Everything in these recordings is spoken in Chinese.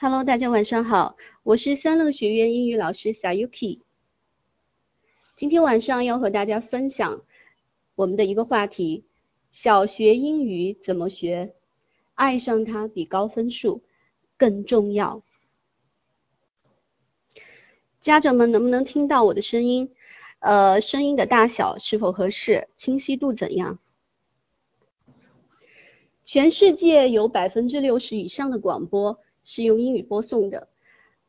Hello，大家晚上好，我是三乐学院英语老师 Sayuki。今天晚上要和大家分享我们的一个话题：小学英语怎么学？爱上它比高分数更重要。家长们能不能听到我的声音？呃，声音的大小是否合适？清晰度怎样？全世界有百分之六十以上的广播。是用英语播送的，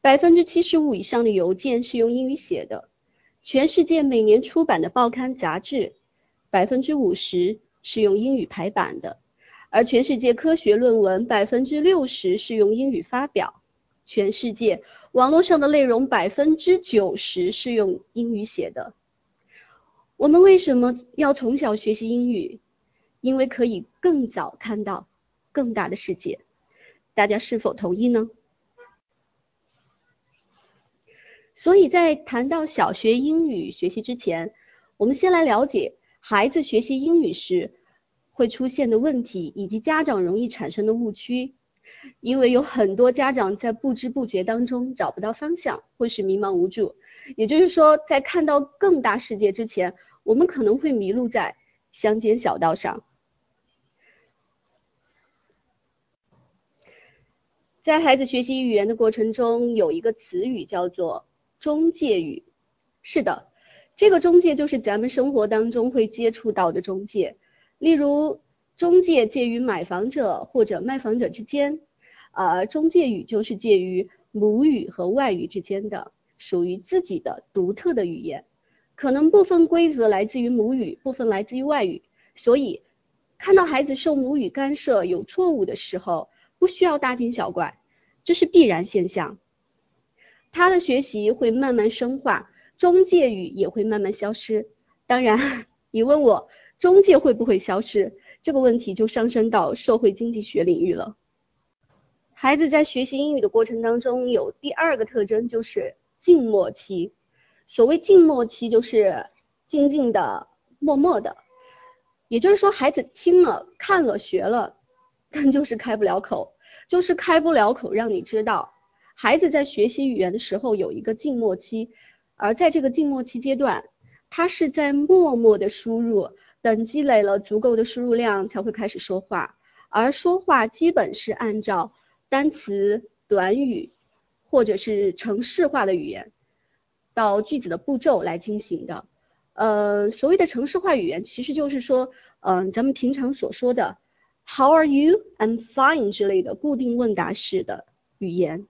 百分之七十五以上的邮件是用英语写的，全世界每年出版的报刊杂志，百分之五十是用英语排版的，而全世界科学论文百分之六十是用英语发表，全世界网络上的内容百分之九十是用英语写的。我们为什么要从小学习英语？因为可以更早看到更大的世界。大家是否同意呢？所以在谈到小学英语学习之前，我们先来了解孩子学习英语时会出现的问题，以及家长容易产生的误区。因为有很多家长在不知不觉当中找不到方向，或是迷茫无助。也就是说，在看到更大世界之前，我们可能会迷路在乡间小道上。在孩子学习语言的过程中，有一个词语叫做中介语。是的，这个中介就是咱们生活当中会接触到的中介。例如，中介介于买房者或者卖房者之间，呃，中介语就是介于母语和外语之间的，属于自己的独特的语言。可能部分规则来自于母语，部分来自于外语。所以，看到孩子受母语干涉有错误的时候，不需要大惊小怪。这是必然现象，他的学习会慢慢深化，中介语也会慢慢消失。当然，你问我中介会不会消失，这个问题就上升到社会经济学领域了。孩子在学习英语的过程当中，有第二个特征就是静默期。所谓静默期，就是静静的、默默的，也就是说，孩子听了、看了、学了，但 就是开不了口。就是开不了口，让你知道，孩子在学习语言的时候有一个静默期，而在这个静默期阶段，他是在默默的输入，等积累了足够的输入量才会开始说话，而说话基本是按照单词、短语或者是程式化的语言到句子的步骤来进行的。呃，所谓的程式化语言，其实就是说，嗯，咱们平常所说的。How are you? I'm fine 之类的固定问答式的语言。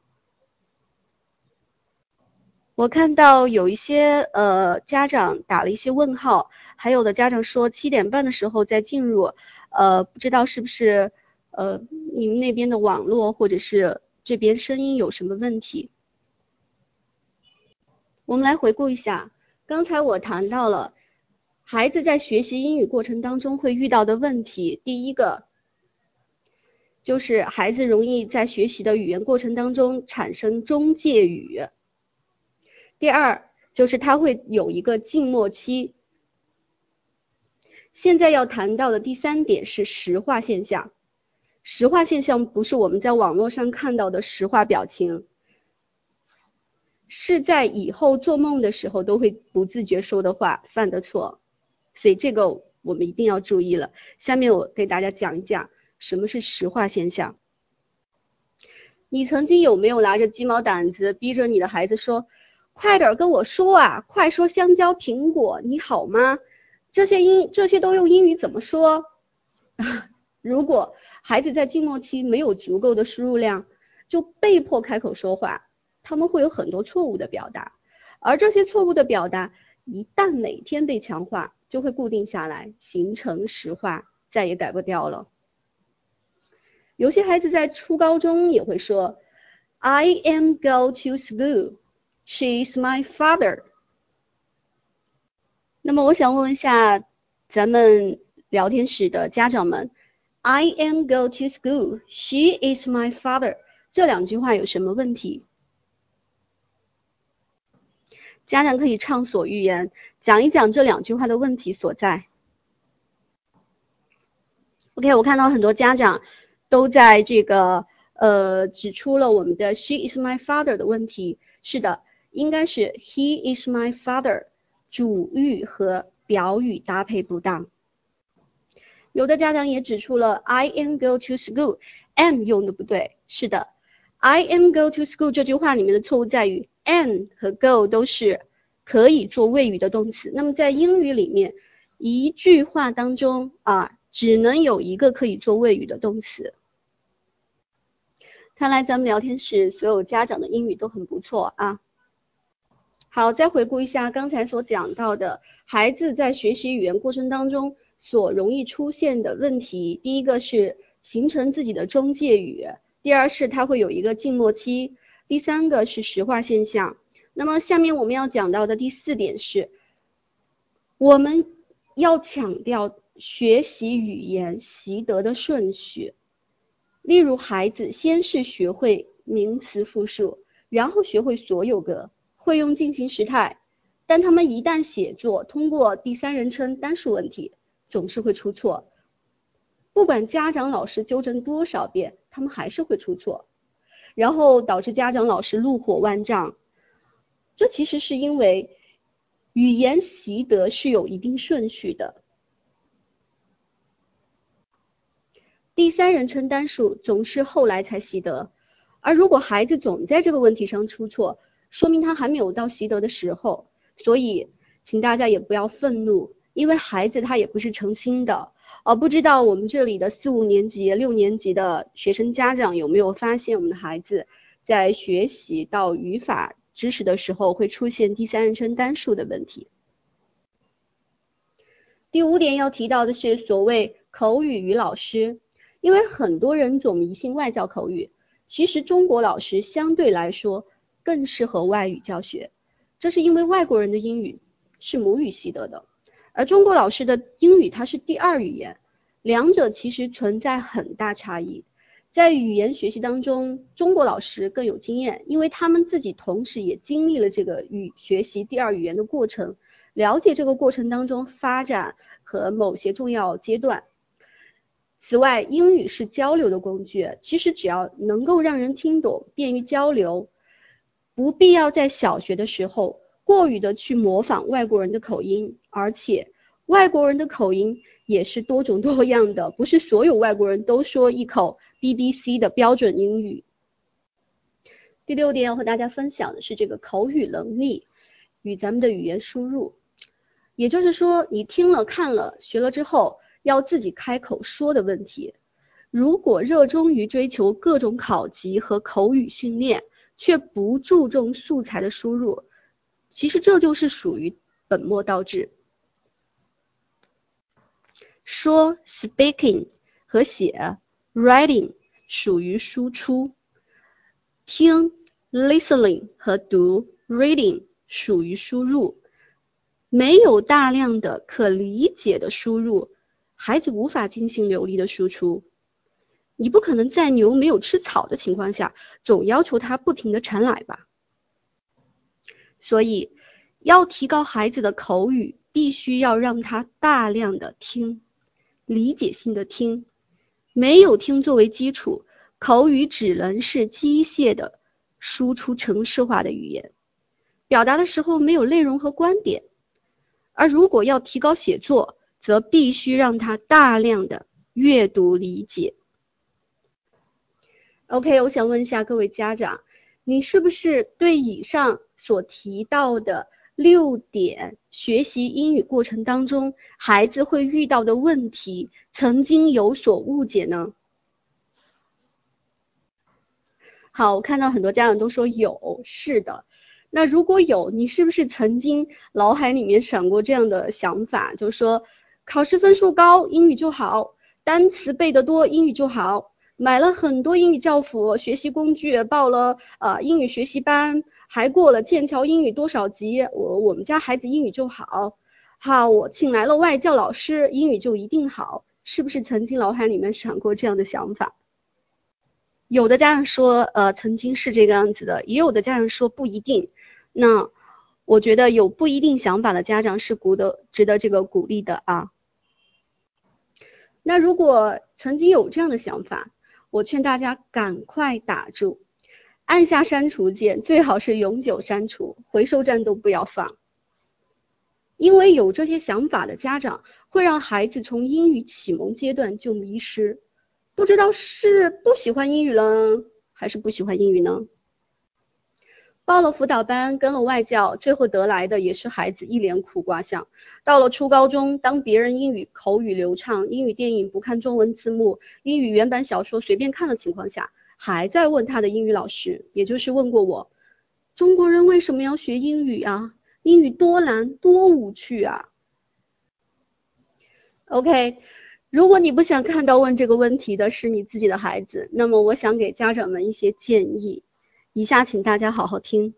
我看到有一些呃家长打了一些问号，还有的家长说七点半的时候再进入，呃，不知道是不是呃你们那边的网络或者是这边声音有什么问题？我们来回顾一下，刚才我谈到了孩子在学习英语过程当中会遇到的问题，第一个。就是孩子容易在学习的语言过程当中产生中介语。第二，就是他会有一个静默期。现在要谈到的第三点是实话现象。实话现象不是我们在网络上看到的实话表情，是在以后做梦的时候都会不自觉说的话、犯的错。所以这个我们一定要注意了。下面我给大家讲一讲。什么是实话现象？你曾经有没有拿着鸡毛掸子逼着你的孩子说：“快点跟我说啊，快说香蕉、苹果，你好吗？”这些英这些都用英语怎么说？如果孩子在静默期没有足够的输入量，就被迫开口说话，他们会有很多错误的表达，而这些错误的表达一旦每天被强化，就会固定下来，形成实话，再也改不掉了。有些孩子在初高中也会说，I am go to school. She is my father. 那么我想问一下咱们聊天室的家长们，I am go to school. She is my father. 这两句话有什么问题？家长可以畅所欲言，讲一讲这两句话的问题所在。OK，我看到很多家长。都在这个呃指出了我们的 she is my father 的问题。是的，应该是 he is my father，主语和表语搭配不当。有的家长也指出了 I am go to school，am 用的不对。是的，I am go to school 这句话里面的错误在于 am 和 go 都是可以做谓语的动词。那么在英语里面，一句话当中啊，只能有一个可以做谓语的动词。看来咱们聊天室所有家长的英语都很不错啊。好，再回顾一下刚才所讲到的孩子在学习语言过程当中。所容易出现的问题，第一个是形成自己的中介语，第二是它会有一个静默期，第三个是实化现象。那么下面我们要讲到的第四点是，我们要强调学习语言习得的顺序。例如，孩子先是学会名词复数，然后学会所有格，会用进行时态，但他们一旦写作，通过第三人称单数问题。总是会出错，不管家长老师纠正多少遍，他们还是会出错，然后导致家长老师怒火万丈。这其实是因为语言习得是有一定顺序的，第三人称单数总是后来才习得，而如果孩子总在这个问题上出错，说明他还没有到习得的时候。所以，请大家也不要愤怒。因为孩子他也不是诚心的，呃，不知道我们这里的四五年级、六年级的学生家长有没有发现，我们的孩子在学习到语法知识的时候会出现第三人称单数的问题。第五点要提到的是所谓口语与老师，因为很多人总迷信外教口语，其实中国老师相对来说更适合外语教学，这是因为外国人的英语是母语习得的。而中国老师的英语它是第二语言，两者其实存在很大差异。在语言学习当中，中国老师更有经验，因为他们自己同时也经历了这个语学习第二语言的过程，了解这个过程当中发展和某些重要阶段。此外，英语是交流的工具，其实只要能够让人听懂，便于交流，不必要在小学的时候。过于的去模仿外国人的口音，而且外国人的口音也是多种多样的，不是所有外国人都说一口 BBC 的标准英语。第六点要和大家分享的是这个口语能力与咱们的语言输入，也就是说你听了看了学了之后要自己开口说的问题。如果热衷于追求各种考级和口语训练，却不注重素材的输入。其实这就是属于本末倒置。说 speaking 和写 writing 属于输出，听 listening 和读 reading 属于输入。没有大量的可理解的输入，孩子无法进行流利的输出。你不可能在牛没有吃草的情况下，总要求他不停的产奶吧？所以，要提高孩子的口语，必须要让他大量的听，理解性的听。没有听作为基础，口语只能是机械的输出程式化的语言，表达的时候没有内容和观点。而如果要提高写作，则必须让他大量的阅读理解。OK，我想问一下各位家长，你是不是对以上？所提到的六点学习英语过程当中，孩子会遇到的问题，曾经有所误解呢？好，我看到很多家长都说有，是的。那如果有，你是不是曾经脑海里面闪过这样的想法，就是说考试分数高，英语就好，单词背得多，英语就好，买了很多英语教辅、学习工具，报了呃英语学习班。还过了剑桥英语多少级，我我们家孩子英语就好，好，我请来了外教老师，英语就一定好，是不是曾经脑海里面闪过这样的想法？有的家长说，呃，曾经是这个样子的，也有的家长说不一定。那我觉得有不一定想法的家长是鼓的，值得这个鼓励的啊。那如果曾经有这样的想法，我劝大家赶快打住，按下删除键，最好是永久删除，回收站都不要放。因为有这些想法的家长，会让孩子从英语启蒙阶段就迷失，不知道是不喜欢英语了，还是不喜欢英语呢？报了辅导班，跟了外教，最后得来的也是孩子一脸苦瓜相。到了初高中，当别人英语口语流畅，英语电影不看中文字幕，英语原版小说随便看的情况下，还在问他的英语老师，也就是问过我，中国人为什么要学英语啊？英语多难多无趣啊！OK，如果你不想看到问这个问题的是你自己的孩子，那么我想给家长们一些建议，以下请大家好好听。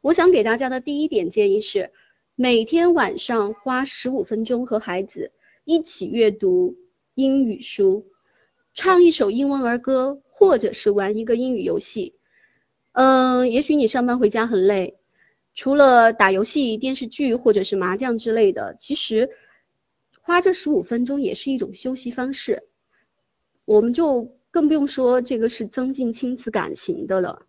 我想给大家的第一点建议是，每天晚上花十五分钟和孩子一起阅读英语书，唱一首英文儿歌，或者是玩一个英语游戏。嗯，也许你上班回家很累。除了打游戏、电视剧或者是麻将之类的，其实花这十五分钟也是一种休息方式。我们就更不用说这个是增进亲子感情的了。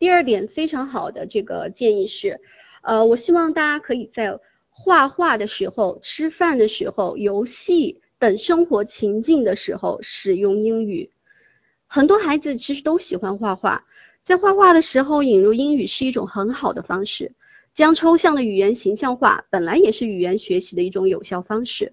第二点非常好的这个建议是，呃，我希望大家可以在画画的时候、吃饭的时候、游戏等生活情境的时候使用英语。很多孩子其实都喜欢画画。在画画的时候引入英语是一种很好的方式，将抽象的语言形象化，本来也是语言学习的一种有效方式。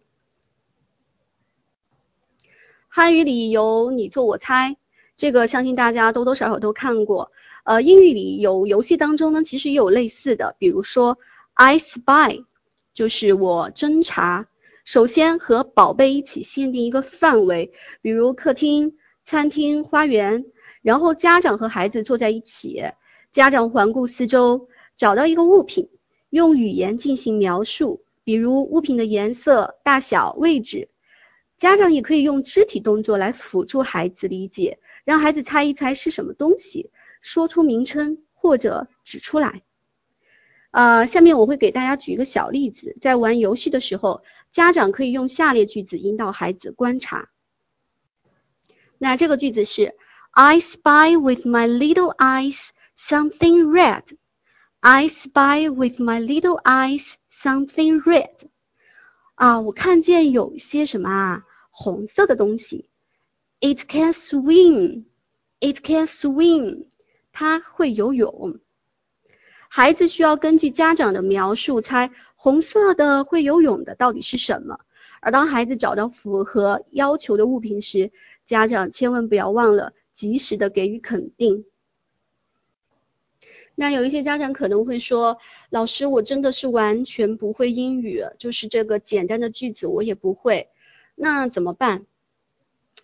汉语里有你做我猜，这个相信大家多多少少都看过。呃，英语里有游戏当中呢，其实也有类似的，比如说 I spy，就是我侦查。首先和宝贝一起限定一个范围，比如客厅、餐厅、花园。然后家长和孩子坐在一起，家长环顾四周，找到一个物品，用语言进行描述，比如物品的颜色、大小、位置。家长也可以用肢体动作来辅助孩子理解，让孩子猜一猜是什么东西，说出名称或者指出来。呃，下面我会给大家举一个小例子，在玩游戏的时候，家长可以用下列句子引导孩子观察。那这个句子是。I spy with my little eyes something red. I spy with my little eyes something red. 啊，我看见有些什么啊，红色的东西。It can swim. It can swim. 它会游泳。孩子需要根据家长的描述猜红色的会游泳的到底是什么。而当孩子找到符合要求的物品时，家长千万不要忘了。及时的给予肯定。那有一些家长可能会说，老师，我真的是完全不会英语，就是这个简单的句子我也不会，那怎么办？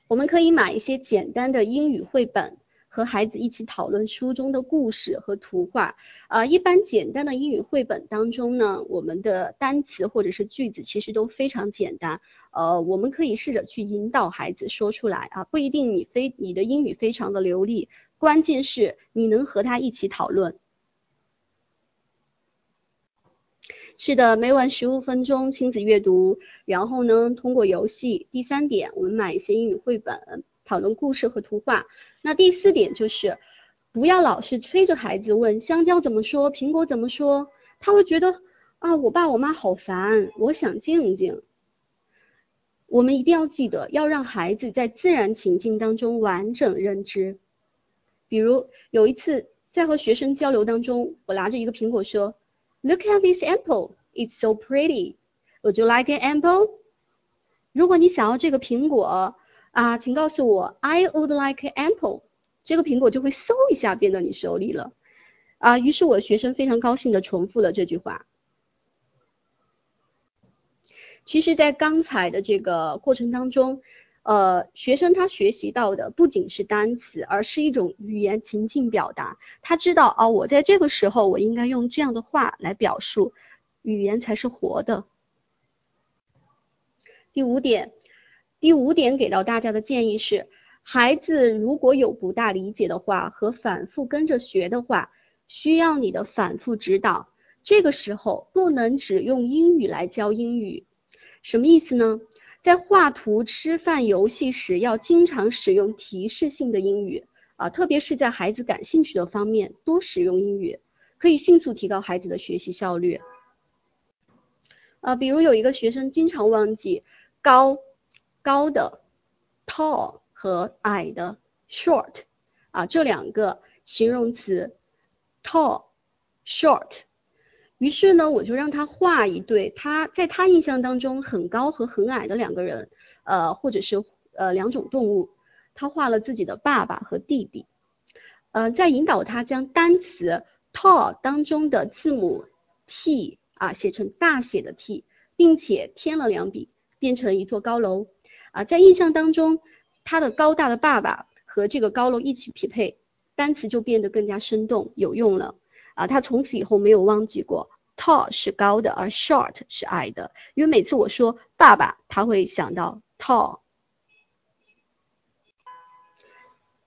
我们可以买一些简单的英语绘本。和孩子一起讨论书中的故事和图画。呃，一般简单的英语绘本当中呢，我们的单词或者是句子其实都非常简单。呃，我们可以试着去引导孩子说出来啊，不一定你非你的英语非常的流利，关键是你能和他一起讨论。是的，每晚十五分钟亲子阅读，然后呢，通过游戏。第三点，我们买一些英语绘本。讨论故事和图画。那第四点就是，不要老是催着孩子问香蕉怎么说，苹果怎么说，他会觉得啊，我爸我妈好烦，我想静静。我们一定要记得，要让孩子在自然情境当中完整认知。比如有一次在和学生交流当中，我拿着一个苹果说，Look at this apple, it's so pretty. Would you like an apple? 如果你想要这个苹果。啊，请告诉我，I would like an apple。这个苹果就会嗖一下变到你手里了。啊，于是我学生非常高兴的重复了这句话。其实，在刚才的这个过程当中，呃，学生他学习到的不仅是单词，而是一种语言情境表达。他知道啊，我在这个时候我应该用这样的话来表述，语言才是活的。第五点。第五点给到大家的建议是，孩子如果有不大理解的话和反复跟着学的话，需要你的反复指导。这个时候不能只用英语来教英语，什么意思呢？在画图、吃饭、游戏时要经常使用提示性的英语啊，特别是在孩子感兴趣的方面多使用英语，可以迅速提高孩子的学习效率。啊，比如有一个学生经常忘记高高的 tall 和矮的 short 啊这两个形容词 tall short，于是呢我就让他画一对他在他印象当中很高和很矮的两个人，呃或者是呃两种动物，他画了自己的爸爸和弟弟，呃在引导他将单词 tall 当中的字母 t 啊，写成大写的 T，并且添了两笔，变成一座高楼。啊，在印象当中，他的高大的爸爸和这个高楼一起匹配，单词就变得更加生动有用了。啊，他从此以后没有忘记过，tall 是高的，而 short 是矮的。因为每次我说爸爸，他会想到 tall。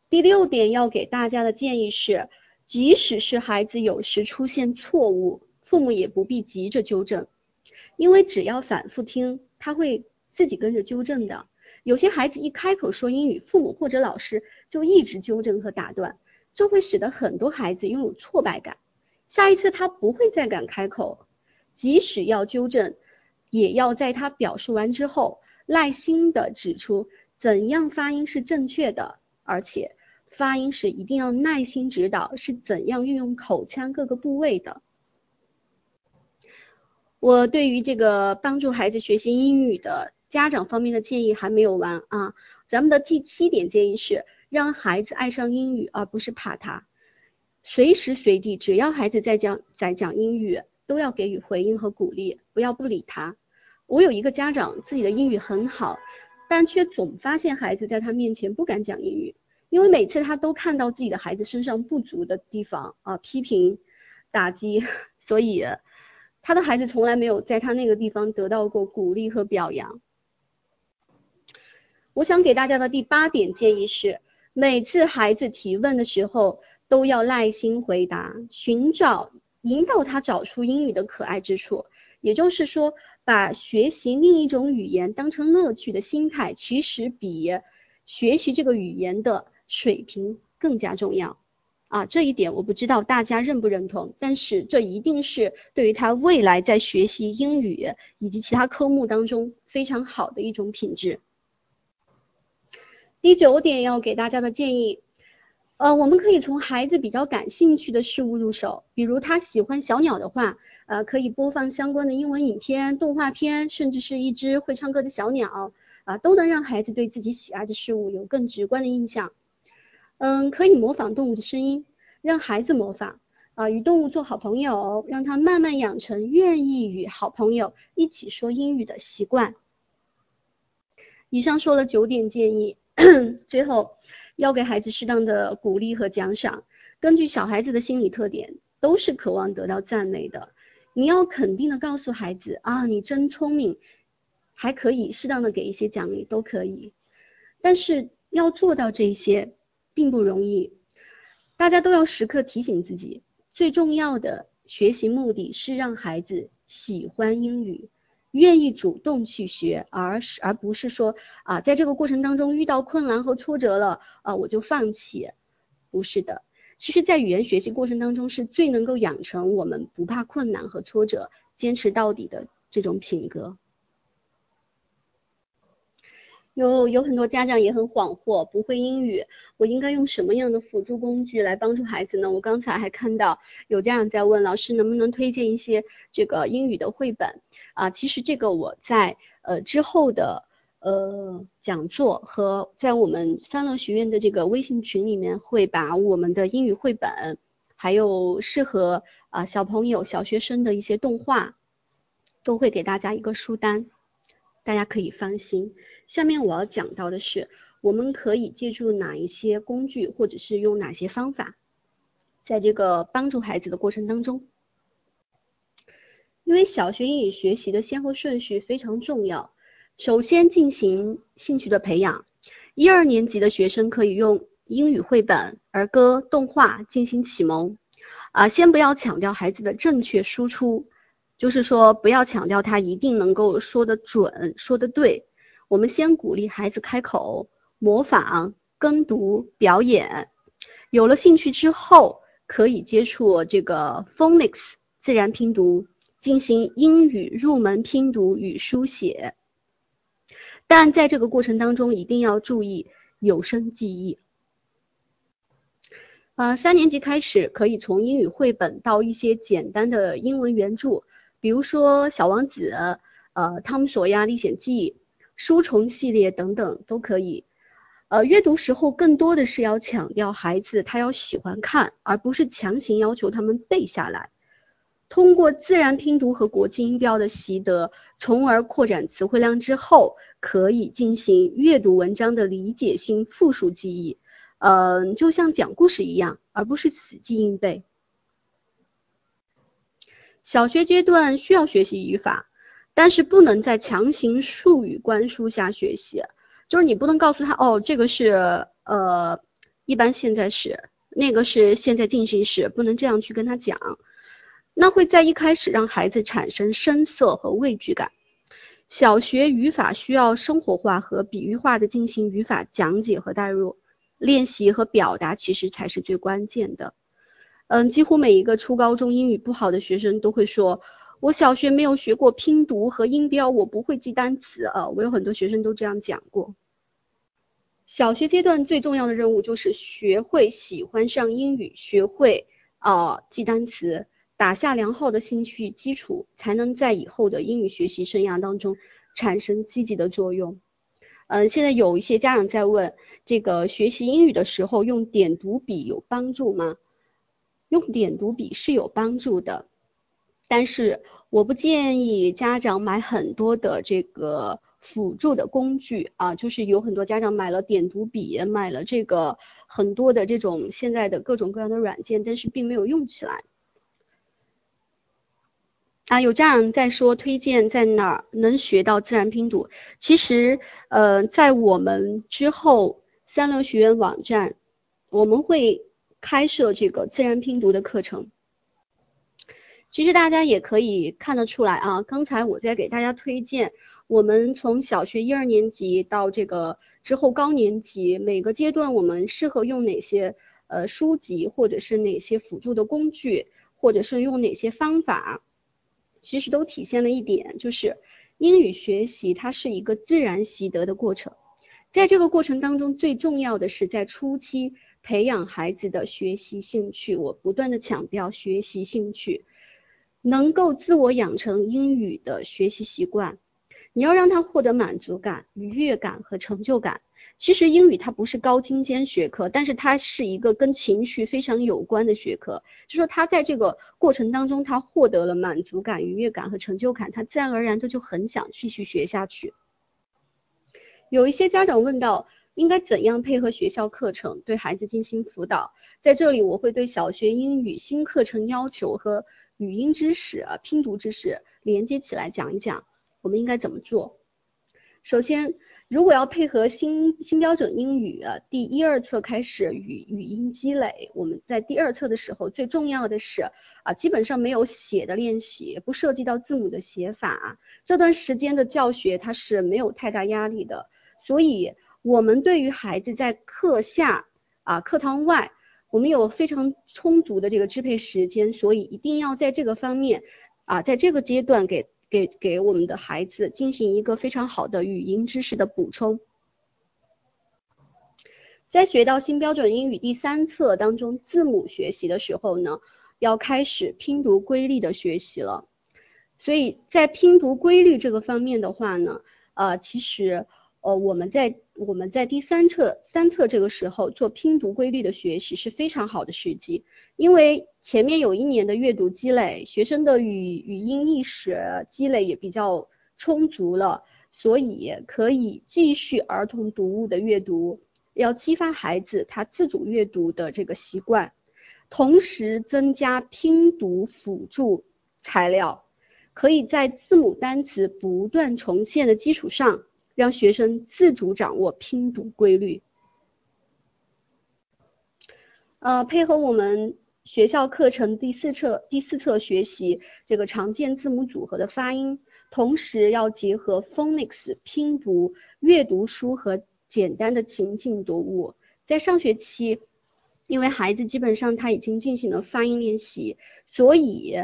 第六点要给大家的建议是，即使是孩子有时出现错误。父母也不必急着纠正，因为只要反复听，他会自己跟着纠正的。有些孩子一开口说英语，父母或者老师就一直纠正和打断，这会使得很多孩子拥有挫败感。下一次他不会再敢开口，即使要纠正，也要在他表述完之后，耐心的指出怎样发音是正确的，而且发音时一定要耐心指导是怎样运用口腔各个部位的。我对于这个帮助孩子学习英语的家长方面的建议还没有完啊，咱们的第七点建议是让孩子爱上英语，而不是怕他。随时随地，只要孩子在讲在讲英语，都要给予回应和鼓励，不要不理他。我有一个家长自己的英语很好，但却总发现孩子在他面前不敢讲英语，因为每次他都看到自己的孩子身上不足的地方啊，批评、打击，所以。他的孩子从来没有在他那个地方得到过鼓励和表扬。我想给大家的第八点建议是，每次孩子提问的时候，都要耐心回答，寻找引导他找出英语的可爱之处。也就是说，把学习另一种语言当成乐趣的心态，其实比学习这个语言的水平更加重要。啊，这一点我不知道大家认不认同，但是这一定是对于他未来在学习英语以及其他科目当中非常好的一种品质。第九点要给大家的建议，呃，我们可以从孩子比较感兴趣的事物入手，比如他喜欢小鸟的话，呃，可以播放相关的英文影片、动画片，甚至是一只会唱歌的小鸟，啊，都能让孩子对自己喜爱的事物有更直观的印象。嗯，可以模仿动物的声音，让孩子模仿啊，与动物做好朋友，让他慢慢养成愿意与好朋友一起说英语的习惯。以上说了九点建议，最后要给孩子适当的鼓励和奖赏。根据小孩子的心理特点，都是渴望得到赞美的。你要肯定的告诉孩子啊，你真聪明，还可以适当的给一些奖励，都可以。但是要做到这些。并不容易，大家都要时刻提醒自己，最重要的学习目的是让孩子喜欢英语，愿意主动去学，而是而不是说啊，在这个过程当中遇到困难和挫折了啊，我就放弃。不是的，其实，在语言学习过程当中，是最能够养成我们不怕困难和挫折，坚持到底的这种品格。有有很多家长也很恍惚，不会英语，我应该用什么样的辅助工具来帮助孩子呢？我刚才还看到有家长在问老师，能不能推荐一些这个英语的绘本啊？其实这个我在呃之后的呃讲座和在我们三乐学院的这个微信群里面，会把我们的英语绘本，还有适合啊小朋友、小学生的一些动画，都会给大家一个书单。大家可以放心。下面我要讲到的是，我们可以借助哪一些工具，或者是用哪些方法，在这个帮助孩子的过程当中。因为小学英语学习的先后顺序非常重要，首先进行兴趣的培养。一二年级的学生可以用英语绘本、儿歌、动画进行启蒙。啊，先不要强调孩子的正确输出。就是说，不要强调他一定能够说得准、说得对。我们先鼓励孩子开口、模仿、跟读、表演。有了兴趣之后，可以接触这个 phonics 自然拼读，进行英语入门拼读与书写。但在这个过程当中，一定要注意有声记忆。呃，三年级开始可以从英语绘本到一些简单的英文原著，比如说《小王子》、呃《汤姆索亚历险记》、书虫系列等等都可以。呃，阅读时候更多的是要强调孩子他要喜欢看，而不是强行要求他们背下来。通过自然拼读和国际音标的习得，从而扩展词汇量之后，可以进行阅读文章的理解性复述记忆。嗯，就像讲故事一样，而不是死记硬背。小学阶段需要学习语法，但是不能在强行术语灌输下学习。就是你不能告诉他，哦，这个是呃一般现在时，那个是现在进行时，不能这样去跟他讲。那会在一开始让孩子产生生涩和畏惧感。小学语法需要生活化和比喻化的进行语法讲解和代入。练习和表达其实才是最关键的。嗯，几乎每一个初高中英语不好的学生都会说，我小学没有学过拼读和音标，我不会记单词啊。我有很多学生都这样讲过。小学阶段最重要的任务就是学会喜欢上英语，学会啊记单词，打下良好的兴趣基础，才能在以后的英语学习生涯当中产生积极的作用。嗯，现在有一些家长在问，这个学习英语的时候用点读笔有帮助吗？用点读笔是有帮助的，但是我不建议家长买很多的这个辅助的工具啊，就是有很多家长买了点读笔，买了这个很多的这种现在的各种各样的软件，但是并没有用起来。啊，有家长在说推荐在哪儿能学到自然拼读？其实，呃，在我们之后三流学院网站，我们会开设这个自然拼读的课程。其实大家也可以看得出来啊，刚才我在给大家推荐，我们从小学一二年级到这个之后高年级每个阶段，我们适合用哪些呃书籍，或者是哪些辅助的工具，或者是用哪些方法。其实都体现了一点，就是英语学习它是一个自然习得的过程，在这个过程当中，最重要的是在初期培养孩子的学习兴趣。我不断的强调学习兴趣，能够自我养成英语的学习习惯，你要让他获得满足感、愉悦感和成就感。其实英语它不是高精尖学科，但是它是一个跟情绪非常有关的学科。就说他在这个过程当中，他获得了满足感、愉悦感和成就感，他自然而然的就很想继续学下去。有一些家长问到，应该怎样配合学校课程对孩子进行辅导？在这里我会对小学英语新课程要求和语音知识、拼读知识连接起来讲一讲，我们应该怎么做？首先。如果要配合新新标准英语第一二册开始语语音积累，我们在第二册的时候，最重要的是啊，基本上没有写的练习，不涉及到字母的写法。这段时间的教学它是没有太大压力的，所以我们对于孩子在课下啊课堂外，我们有非常充足的这个支配时间，所以一定要在这个方面啊，在这个阶段给。给给我们的孩子进行一个非常好的语音知识的补充，在学到新标准英语第三册当中字母学习的时候呢，要开始拼读规律的学习了。所以在拼读规律这个方面的话呢，呃，其实。呃，我们在我们在第三册三册这个时候做拼读规律的学习是非常好的时机，因为前面有一年的阅读积累，学生的语语音意识积累也比较充足了，所以可以继续儿童读物的阅读，要激发孩子他自主阅读的这个习惯，同时增加拼读辅助材料，可以在字母单词不断重现的基础上。让学生自主掌握拼读规律，呃，配合我们学校课程第四册第四册学习这个常见字母组合的发音，同时要结合 phonics 拼读、阅读书和简单的情景读物。在上学期，因为孩子基本上他已经进行了发音练习，所以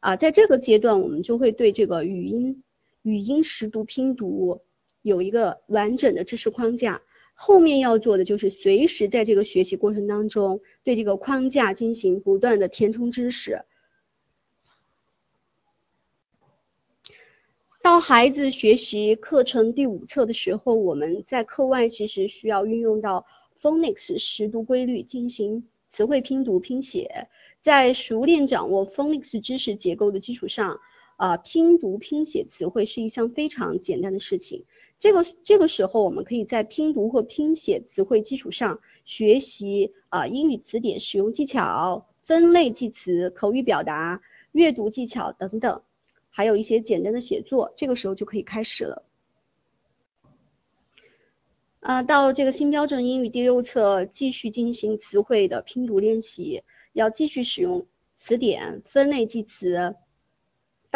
啊，在这个阶段我们就会对这个语音、语音识读、拼读有一个完整的知识框架。后面要做的就是随时在这个学习过程当中，对这个框架进行不断的填充知识。到孩子学习课程第五册的时候，我们在课外其实需要运用到 phonics 识读规律进行词汇拼读拼写，在熟练掌握 phonics 知识结构的基础上。啊，拼读拼写词汇是一项非常简单的事情。这个这个时候，我们可以在拼读或拼写词汇基础上学习啊英语词典使用技巧、分类记词、口语表达、阅读技巧等等，还有一些简单的写作。这个时候就可以开始了。啊，到这个新标准英语第六册继续进行词汇的拼读练习，要继续使用词典、分类记词。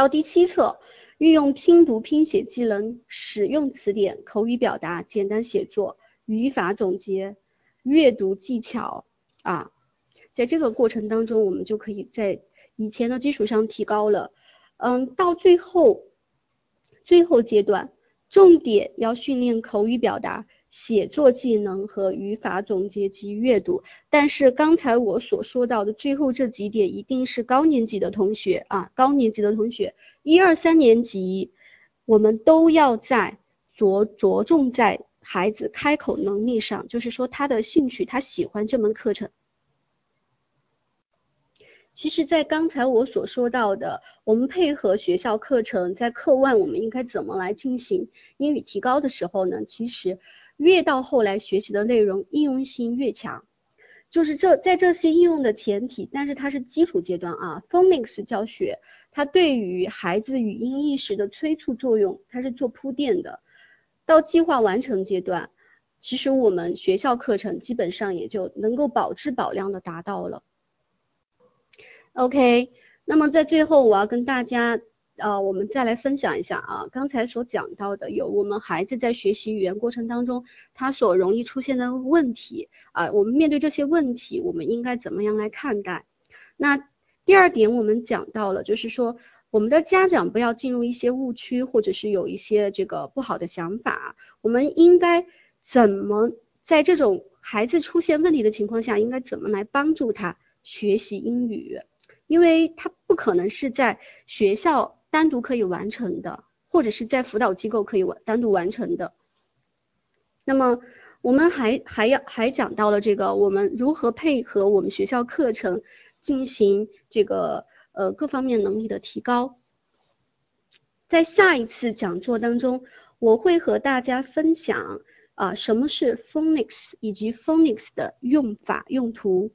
到第七册，运用拼读拼写技能，使用词典、口语表达、简单写作、语法总结、阅读技巧啊，在这个过程当中，我们就可以在以前的基础上提高了。嗯，到最后，最后阶段，重点要训练口语表达。写作技能和语法总结及阅读，但是刚才我所说到的最后这几点一定是高年级的同学啊，高年级的同学，一二三年级，我们都要在着着重在孩子开口能力上，就是说他的兴趣，他喜欢这门课程。其实，在刚才我所说到的，我们配合学校课程，在课外我们应该怎么来进行英语提高的时候呢？其实。越到后来学习的内容应用性越强，就是这在这些应用的前提，但是它是基础阶段啊。Phonics 教学它对于孩子语音意识的催促作用，它是做铺垫的。到计划完成阶段，其实我们学校课程基本上也就能够保质保量的达到了。OK，那么在最后我要跟大家。呃，我们再来分享一下啊，刚才所讲到的有我们孩子在学习语言过程当中，他所容易出现的问题啊，我们面对这些问题，我们应该怎么样来看待？那第二点，我们讲到了，就是说我们的家长不要进入一些误区，或者是有一些这个不好的想法，我们应该怎么在这种孩子出现问题的情况下，应该怎么来帮助他学习英语？因为他不可能是在学校。单独可以完成的，或者是在辅导机构可以完单独完成的。那么我们还还要还讲到了这个，我们如何配合我们学校课程进行这个呃各方面能力的提高。在下一次讲座当中，我会和大家分享啊什么是 phonics 以及 phonics 的用法用途。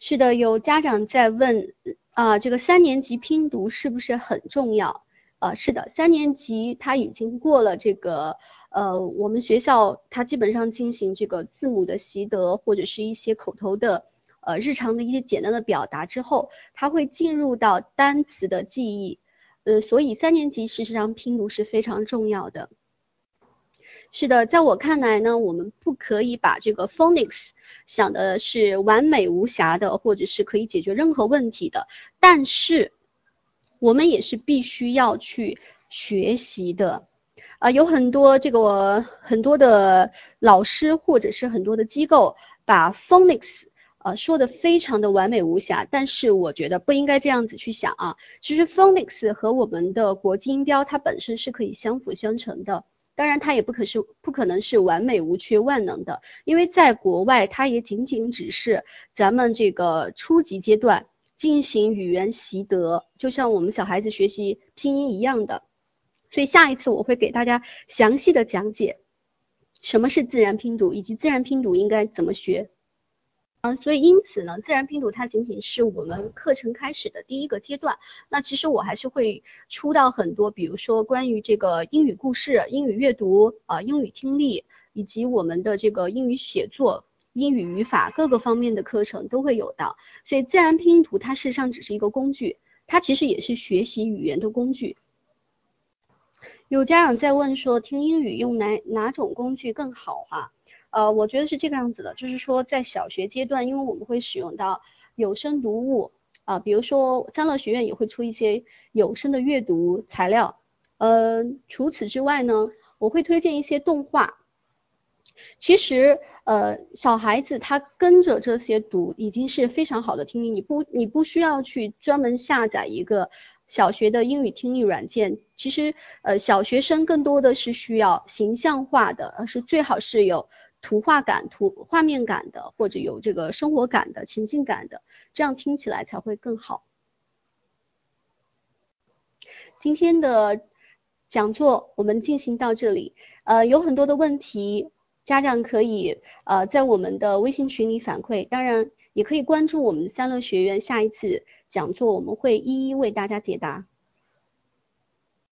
是的，有家长在问。啊，这个三年级拼读是不是很重要？啊，是的，三年级他已经过了这个，呃，我们学校他基本上进行这个字母的习得或者是一些口头的，呃，日常的一些简单的表达之后，他会进入到单词的记忆，呃，所以三年级事实上拼读是非常重要的。是的，在我看来呢，我们不可以把这个 phonics 想的是完美无瑕的，或者是可以解决任何问题的。但是，我们也是必须要去学习的。啊，有很多这个很多的老师或者是很多的机构把 phonics 啊说的非常的完美无瑕，但是我觉得不应该这样子去想啊。其实 phonics 和我们的国际音标它本身是可以相辅相成的。当然，它也不可是不可能是完美无缺万能的，因为在国外，它也仅仅只是咱们这个初级阶段进行语言习得，就像我们小孩子学习拼音一样的。所以下一次我会给大家详细的讲解什么是自然拼读，以及自然拼读应该怎么学。嗯，所以因此呢，自然拼读它仅仅是我们课程开始的第一个阶段。那其实我还是会出到很多，比如说关于这个英语故事、英语阅读啊、英语听力，以及我们的这个英语写作、英语语法各个方面的课程都会有的。所以自然拼读它事实上只是一个工具，它其实也是学习语言的工具。有家长在问说，听英语用哪哪种工具更好哈？呃，我觉得是这个样子的，就是说在小学阶段，因为我们会使用到有声读物啊，比如说三乐学院也会出一些有声的阅读材料。呃，除此之外呢，我会推荐一些动画。其实，呃，小孩子他跟着这些读已经是非常好的听力，你不你不需要去专门下载一个。小学的英语听力软件，其实呃小学生更多的是需要形象化的，而是最好是有图画感、图画面感的，或者有这个生活感的、情境感的，这样听起来才会更好。今天的讲座我们进行到这里，呃有很多的问题，家长可以呃在我们的微信群里反馈，当然也可以关注我们三乐学院下一次。讲座我们会一一为大家解答。